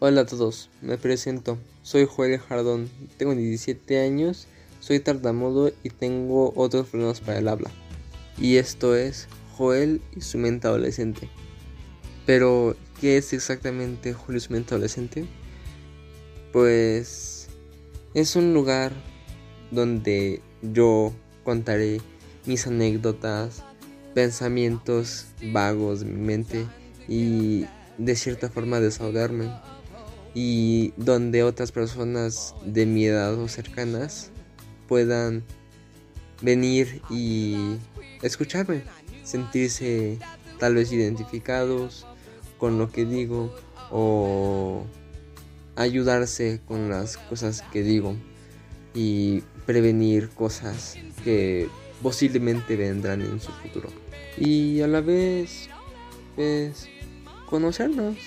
Hola a todos, me presento. Soy Joel Jardón, tengo 17 años, soy tartamudo y tengo otros problemas para el habla. Y esto es Joel y su mente adolescente. Pero, ¿qué es exactamente Joel y su mente adolescente? Pues es un lugar donde yo contaré mis anécdotas, pensamientos vagos de mi mente y de cierta forma desahogarme y donde otras personas de mi edad o cercanas puedan venir y escucharme, sentirse tal vez identificados con lo que digo o ayudarse con las cosas que digo y prevenir cosas que posiblemente vendrán en su futuro. Y a la vez, pues, conocernos.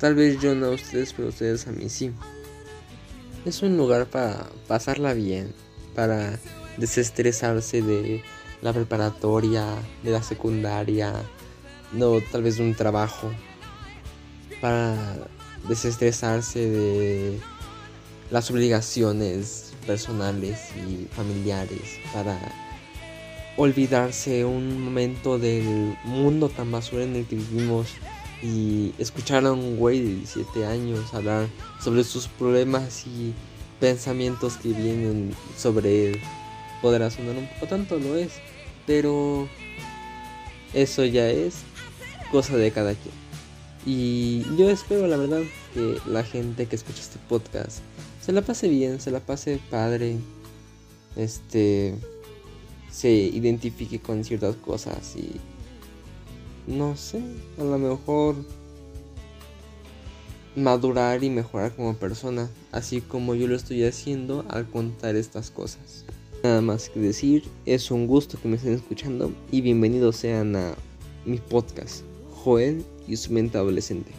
Tal vez yo no a ustedes, pero ustedes a mí sí. Es un lugar para pasarla bien, para desestresarse de la preparatoria, de la secundaria, no tal vez de un trabajo, para desestresarse de las obligaciones personales y familiares, para olvidarse un momento del mundo tan basura en el que vivimos y escuchar a un güey de 17 años hablar sobre sus problemas y pensamientos que vienen sobre él podrá sonar un poco tanto, lo es, pero eso ya es cosa de cada quien. Y yo espero, la verdad, que la gente que escucha este podcast se la pase bien, se la pase padre, este, se identifique con ciertas cosas y no sé, a lo mejor madurar y mejorar como persona, así como yo lo estoy haciendo al contar estas cosas. Nada más que decir, es un gusto que me estén escuchando y bienvenidos sean a mi podcast, Joel y su mente adolescente.